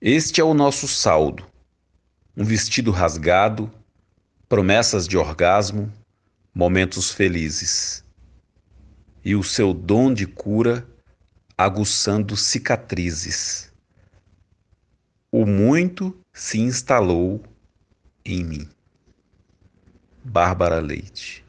Este é o nosso saldo: um vestido rasgado, promessas de orgasmo, momentos felizes. E o seu dom de cura aguçando cicatrizes. O muito se instalou em mim. Bárbara Leite